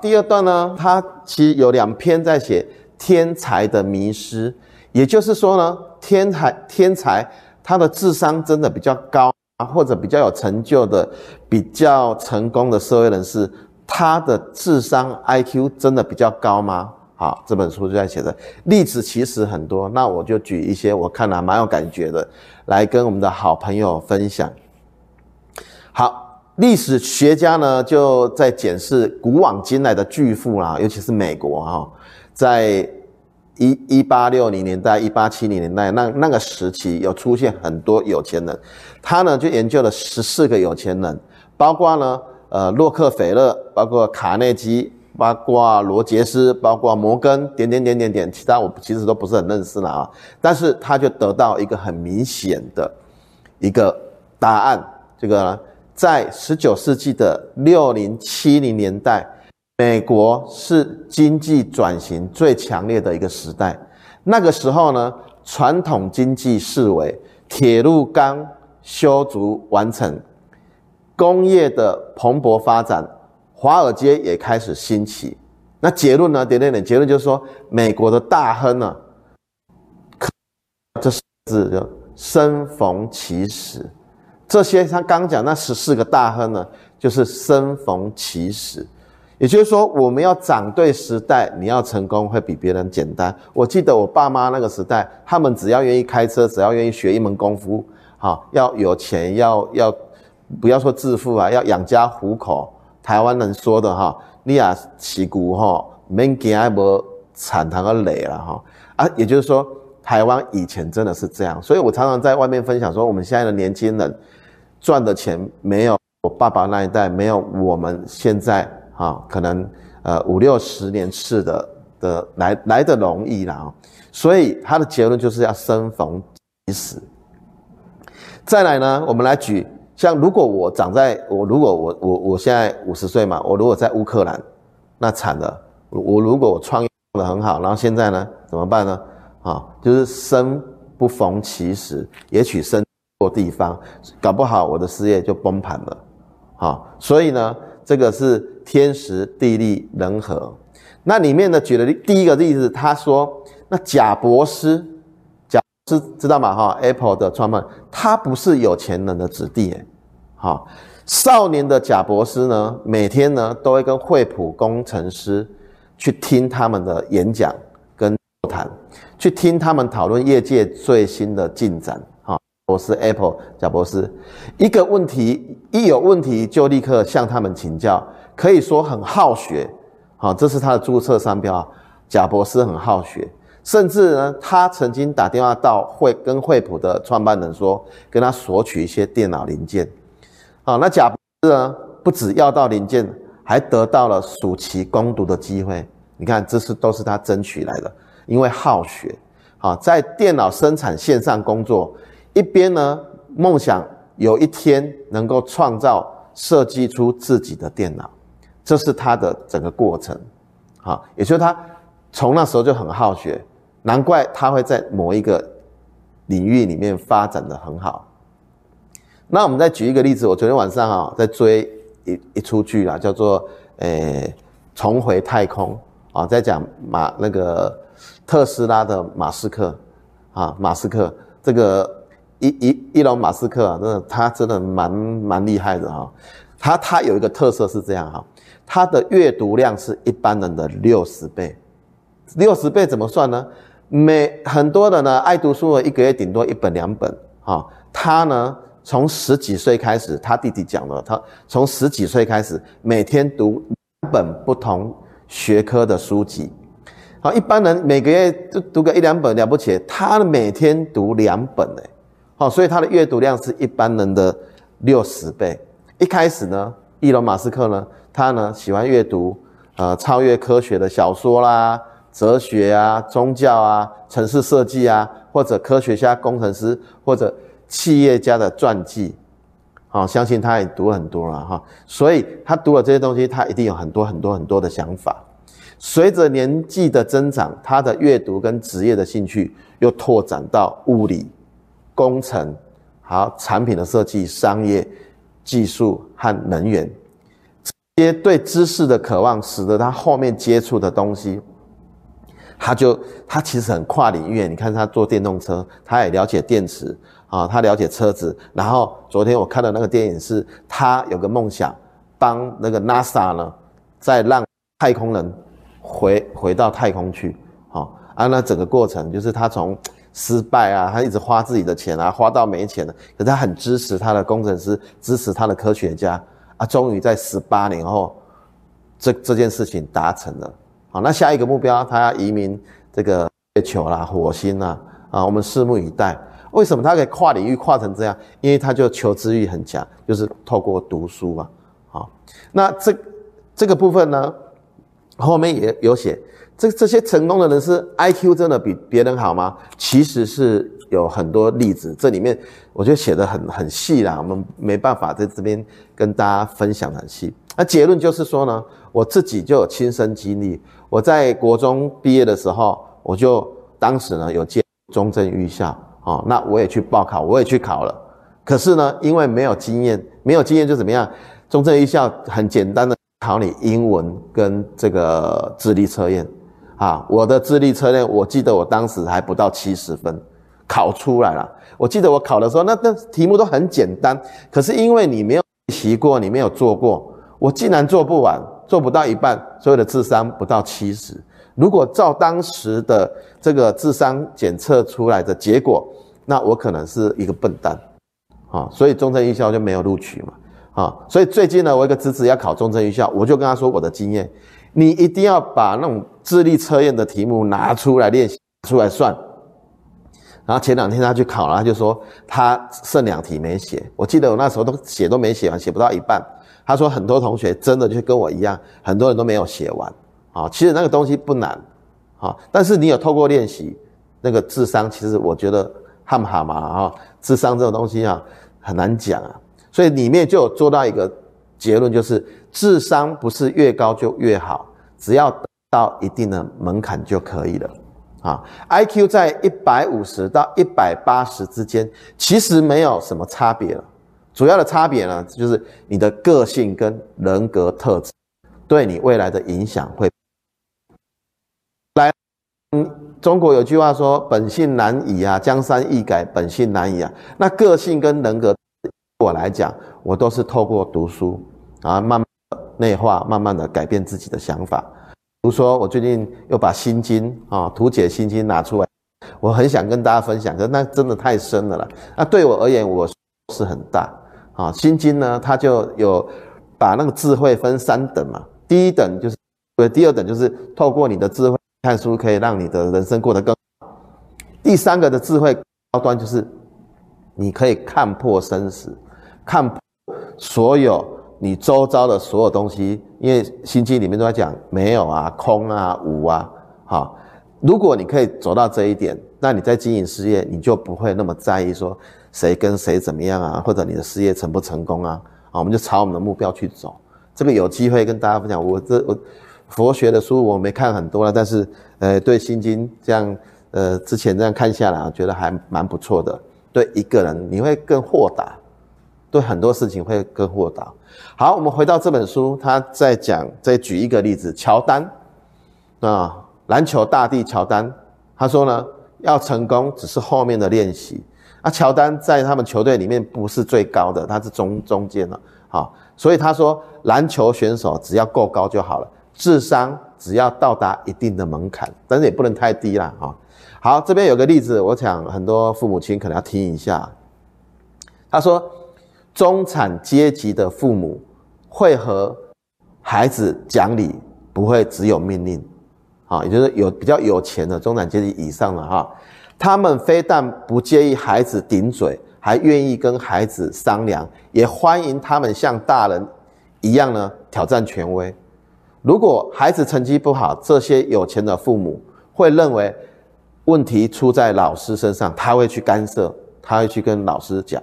第二段呢，它其实有两篇在写天才的迷失，也就是说呢，天才天才他的智商真的比较高啊，或者比较有成就的、比较成功的社会人士，他的智商 IQ 真的比较高吗？好，这本书就在写的例子其实很多，那我就举一些我看了蛮有感觉的，来跟我们的好朋友分享。好，历史学家呢就在检视古往今来的巨富啦，尤其是美国哈，在一一八六零年代、一八七零年代那那个时期有出现很多有钱人，他呢就研究了十四个有钱人，包括呢呃洛克菲勒，包括卡内基。包括罗杰斯，包括摩根，点点点点点，其他我其实都不是很认识了啊。但是他就得到一个很明显的一个答案，这个，在十九世纪的六零七零年代，美国是经济转型最强烈的一个时代。那个时候呢，传统经济式微，铁路刚修筑完成，工业的蓬勃发展。华尔街也开始兴起，那结论呢？点点点，结论就是说，美国的大亨呢，这四字就生逢其时。这些他刚讲那十四个大亨呢，就是生逢其时。也就是说，我们要长对时代，你要成功会比别人简单。我记得我爸妈那个时代，他们只要愿意开车，只要愿意学一门功夫，好，要有钱，要要不要说致富啊，要养家糊口。台湾人说的哈，你啊起股哈，免惊爱无产堂个累了哈啊，也就是说，台湾以前真的是这样，所以我常常在外面分享说，我们现在的年轻人赚的钱没有我爸爸那一代，没有我们现在哈，可能呃五六十年次的的来来的容易了，所以他的结论就是要生逢其时。再来呢，我们来举。像如果我长在我如果我我我现在五十岁嘛，我如果在乌克兰，那惨了。我如果我创业的很好，然后现在呢怎么办呢？啊，就是生不逢其时，也许生地方，搞不好我的事业就崩盘了。啊，所以呢，这个是天时地利人和。那里面呢举了第一个例子，他说那贾伯斯，贾伯斯知道吗？哈，Apple 的创办，他不是有钱人的子弟诶好，少年的贾伯斯呢，每天呢都会跟惠普工程师去听他们的演讲跟座谈，去听他们讨论业界最新的进展。哈，我是 Apple 贾博士，一个问题一有问题就立刻向他们请教，可以说很好学。好，这是他的注册商标啊，贾博士很好学，甚至呢，他曾经打电话到惠跟惠普的创办人说，跟他索取一些电脑零件。好，那贾博士呢？不只要到零件，还得到了暑期攻读的机会。你看，这是都是他争取来的，因为好学。好，在电脑生产线上工作，一边呢梦想有一天能够创造设计出自己的电脑，这是他的整个过程。好，也就是他从那时候就很好学，难怪他会在某一个领域里面发展得很好。那我们再举一个例子，我昨天晚上啊在追一一出剧啦，叫做《诶重回太空》啊，在讲马那个特斯拉的马斯克啊，马斯克这个伊伊伊隆马斯克啊，真的他真的蛮蛮厉害的哈。他他有一个特色是这样哈，他的阅读量是一般人的六十倍，六十倍怎么算呢？每很多人呢爱读书的，一个月顶多一本两本啊，他呢。从十几岁开始，他弟弟讲了，他从十几岁开始每天读两本不同学科的书籍。好，一般人每个月就读个一两本了不起，他每天读两本诶，好，所以他的阅读量是一般人的六十倍。一开始呢，伊隆马斯克呢，他呢喜欢阅读呃超越科学的小说啦、哲学啊、宗教啊、城市设计啊，或者科学家、工程师或者。企业家的传记，好，相信他也读很多了哈，所以他读了这些东西，他一定有很多很多很多的想法。随着年纪的增长，他的阅读跟职业的兴趣又拓展到物理、工程，好，产品的设计、商业、技术和能源。这些对知识的渴望，使得他后面接触的东西，他就他其实很跨领域。你看他坐电动车，他也了解电池啊，他了解车子。然后昨天我看的那个电影是，他有个梦想，帮那个 NASA 呢，再让太空人回回到太空去。好啊，那整个过程就是他从失败啊，他一直花自己的钱啊，花到没钱了。可是他很支持他的工程师，支持他的科学家。啊，终于在十八年后，这这件事情达成了。好，那下一个目标，他要移民这个月球啦、火星啦，啊，我们拭目以待。为什么他可以跨领域跨成这样？因为他就求知欲很强，就是透过读书嘛。好，那这这个部分呢，后面也有写，这这些成功的人是 IQ 真的比别人好吗？其实是。有很多例子，这里面我觉得写得很很细啦，我们没办法在这边跟大家分享很细。那结论就是说呢，我自己就有亲身经历。我在国中毕业的时候，我就当时呢有进中正预校，哦，那我也去报考，我也去考了。可是呢，因为没有经验，没有经验就怎么样？中正预校很简单的考你英文跟这个智力测验，啊，我的智力测验，我记得我当时还不到七十分。考出来了，我记得我考的时候，那那题目都很简单，可是因为你没有习过，你没有做过，我竟然做不完，做不到一半，所有的智商不到七十。如果照当时的这个智商检测出来的结果，那我可能是一个笨蛋，啊，所以中正预校就没有录取嘛，啊，所以最近呢，我一个侄子要考中正预校，我就跟他说我的经验，你一定要把那种智力测验的题目拿出来练习，出来算。然后前两天他去考了，他就说他剩两题没写。我记得我那时候都写都没写完，写不到一半。他说很多同学真的就跟我一样，很多人都没有写完。啊，其实那个东西不难，啊，但是你有透过练习，那个智商其实我觉得哈不哈嘛啊，智商这种东西啊很难讲啊。所以里面就有做到一个结论，就是智商不是越高就越好，只要到一定的门槛就可以了。啊，IQ 在一百五十到一百八十之间，其实没有什么差别了。主要的差别呢，就是你的个性跟人格特质对你未来的影响会。来，嗯，中国有句话说“本性难移啊，江山易改，本性难移啊”。那个性跟人格，我来讲，我都是透过读书啊，慢慢内化，慢慢的改变自己的想法。比如说，我最近又把《心经》啊，图解《心经》拿出来，我很想跟大家分享，可那真的太深了啦。那对我而言，我是很大啊，《心经》呢，它就有把那个智慧分三等嘛。第一等就是，对，第二等就是透过你的智慧看书，可以让你的人生过得更好。第三个的智慧高端就是，你可以看破生死，看破所有。你周遭的所有东西，因为《心经》里面都在讲没有啊、空啊、无啊，好。如果你可以走到这一点，那你在经营事业，你就不会那么在意说谁跟谁怎么样啊，或者你的事业成不成功啊。好，我们就朝我们的目标去走。这个有机会跟大家分享。我这我佛学的书我没看很多了，但是呃，对《心经》这样呃之前这样看下来，我觉得还蛮不错的。对一个人，你会更豁达。对很多事情会更豁达。好，我们回到这本书，他在讲，再举一个例子，乔丹啊，篮球大帝乔丹，他说呢，要成功只是后面的练习。啊，乔丹在他们球队里面不是最高的，他是中中间的，好，所以他说，篮球选手只要够高就好了，智商只要到达一定的门槛，但是也不能太低啦。哈。好，这边有个例子，我想很多父母亲可能要听一下，他说。中产阶级的父母会和孩子讲理，不会只有命令，啊，也就是有比较有钱的中产阶级以上的哈，他们非但不介意孩子顶嘴，还愿意跟孩子商量，也欢迎他们像大人一样呢挑战权威。如果孩子成绩不好，这些有钱的父母会认为问题出在老师身上，他会去干涉，他会去跟老师讲。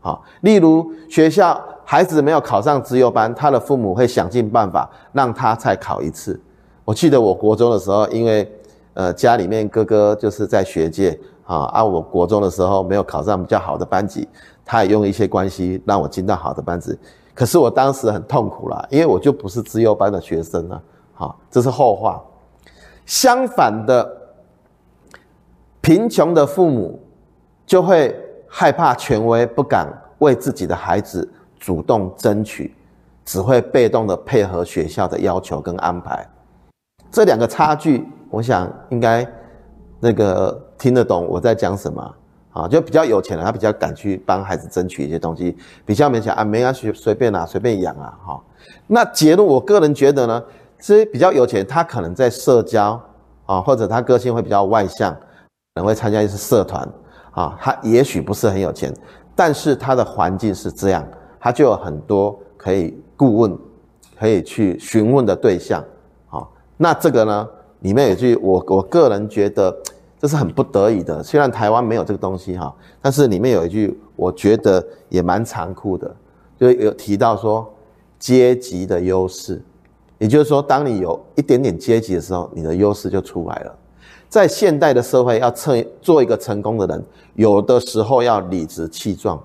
好，例如学校孩子没有考上资优班，他的父母会想尽办法让他再考一次。我记得我国中的时候，因为呃家里面哥哥就是在学界啊，啊我国中的时候没有考上比较好的班级，他也用一些关系让我进到好的班级。可是我当时很痛苦啦，因为我就不是资优班的学生啊。好，这是后话。相反的，贫穷的父母就会害怕权威，不敢为自己的孩子主动争取，只会被动的配合学校的要求跟安排。这两个差距，我想应该那个听得懂我在讲什么啊？就比较有钱的，他比较敢去帮孩子争取一些东西；比较没钱啊，没关系，随便拿，随便养啊。哈，那结论，我个人觉得呢，这比较有钱，他可能在社交啊，或者他个性会比较外向，可能会参加一些社团啊。他也许不是很有钱，但是他的环境是这样，他就有很多可以顾问、可以去询问的对象。啊那这个呢，里面有句我我个人觉得这是很不得已的，虽然台湾没有这个东西哈，但是里面有一句我觉得也蛮残酷的，就有提到说阶级的优势，也就是说，当你有一点点阶级的时候，你的优势就出来了。在现代的社会，要成做一个成功的人，有的时候要理直气壮，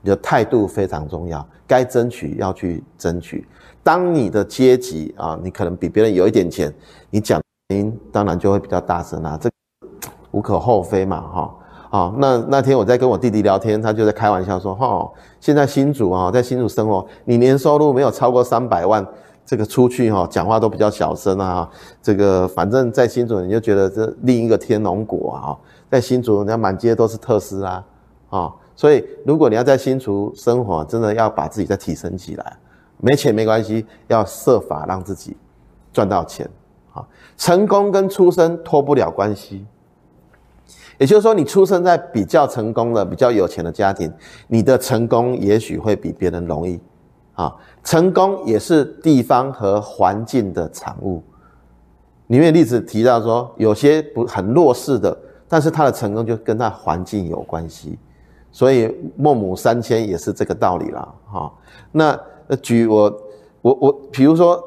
你的态度非常重要，该争取要去争取。当你的阶级啊，你可能比别人有一点钱，你讲原因当然就会比较大声啊，这无可厚非嘛，哈啊。那那天我在跟我弟弟聊天，他就在开玩笑说，哈，现在新竹啊，在新竹生活，你年收入没有超过三百万，这个出去哈讲话都比较小声啊，这个反正在新竹你就觉得这另一个天龙国啊，在新竹人家满街都是特斯拉啊，所以如果你要在新竹生活，真的要把自己再提升起来。没钱没关系，要设法让自己赚到钱。啊，成功跟出生脱不了关系。也就是说，你出生在比较成功的、比较有钱的家庭，你的成功也许会比别人容易。啊，成功也是地方和环境的产物。里面例子提到说，有些不很弱势的，但是他的成功就跟他环境有关系。所以孟母三迁也是这个道理啦。哈，那。举我我我，比如说，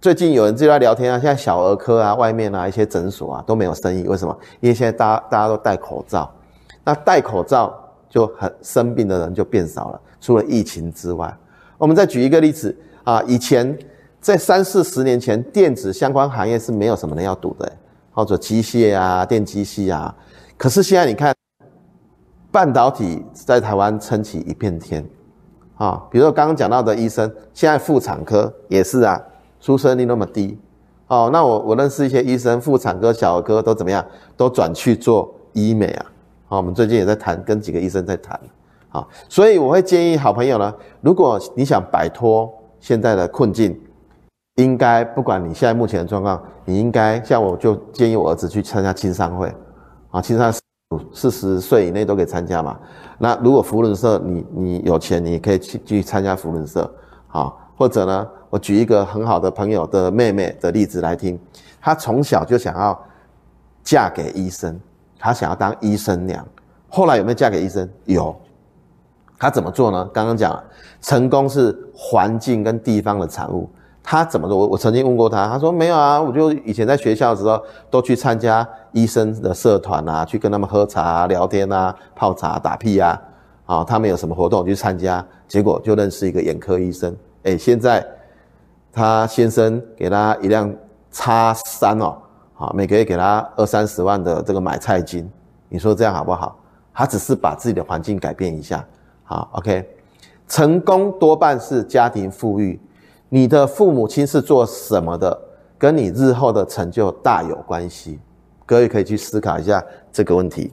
最近有人就在聊天啊，现在小儿科啊，外面啊一些诊所啊都没有生意，为什么？因为现在大家大家都戴口罩，那戴口罩就很生病的人就变少了。除了疫情之外，我们再举一个例子啊，以前在三四十年前，电子相关行业是没有什么人要读的，或者机械啊、电机系啊，可是现在你看，半导体在台湾撑起一片天。啊，比如说刚刚讲到的医生，现在妇产科也是啊，出生率那么低。哦，那我我认识一些医生，妇产科、小儿科都怎么样，都转去做医美啊。好，我们最近也在谈，跟几个医生在谈。好，所以我会建议好朋友呢，如果你想摆脱现在的困境，应该不管你现在目前的状况，你应该像我就建议我儿子去参加青商会。啊，青商。四十岁以内都可以参加嘛？那如果扶轮社，你你有钱，你可以去去参加扶轮社，好，或者呢，我举一个很好的朋友的妹妹的例子来听，她从小就想要嫁给医生，她想要当医生娘，后来有没有嫁给医生？有，他怎么做呢？刚刚讲了，成功是环境跟地方的产物。他怎么做？我我曾经问过他，他说没有啊，我就以前在学校的时候都去参加医生的社团啊，去跟他们喝茶、聊天啊、泡茶打屁啊，啊，他们有什么活动我去参加，结果就认识一个眼科医生。哎，现在他先生给他一辆叉三哦，好，每个月给他二三十万的这个买菜金，你说这样好不好？他只是把自己的环境改变一下，好，OK，成功多半是家庭富裕。你的父母亲是做什么的，跟你日后的成就大有关系。各位可以去思考一下这个问题。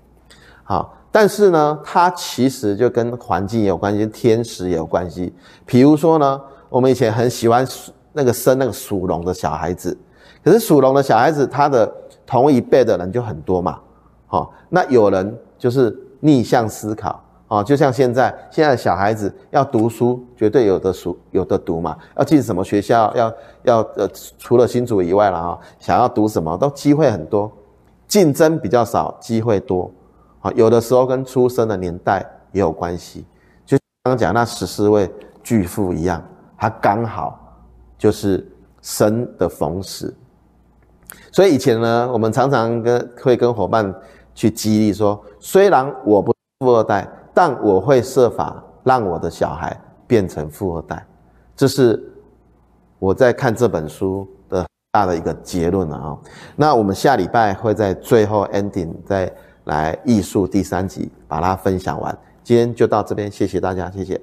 好，但是呢，它其实就跟环境有关系，跟天时有关系。比如说呢，我们以前很喜欢那个生那个属龙的小孩子，可是属龙的小孩子他的同一辈的人就很多嘛。好，那有人就是逆向思考。啊，就像现在，现在小孩子要读书，绝对有的书有的读嘛。要进什么学校，要要呃，除了新竹以外了啊，想要读什么都机会很多，竞争比较少，机会多。啊，有的时候跟出生的年代也有关系。就刚刚讲那十四位巨富一样，他刚好就是生的逢时。所以以前呢，我们常常跟会跟伙伴去激励说，虽然我不富二代。但我会设法让我的小孩变成富二代，这是我在看这本书的大的一个结论了啊。那我们下礼拜会在最后 ending 再来艺术第三集把它分享完。今天就到这边，谢谢大家，谢谢。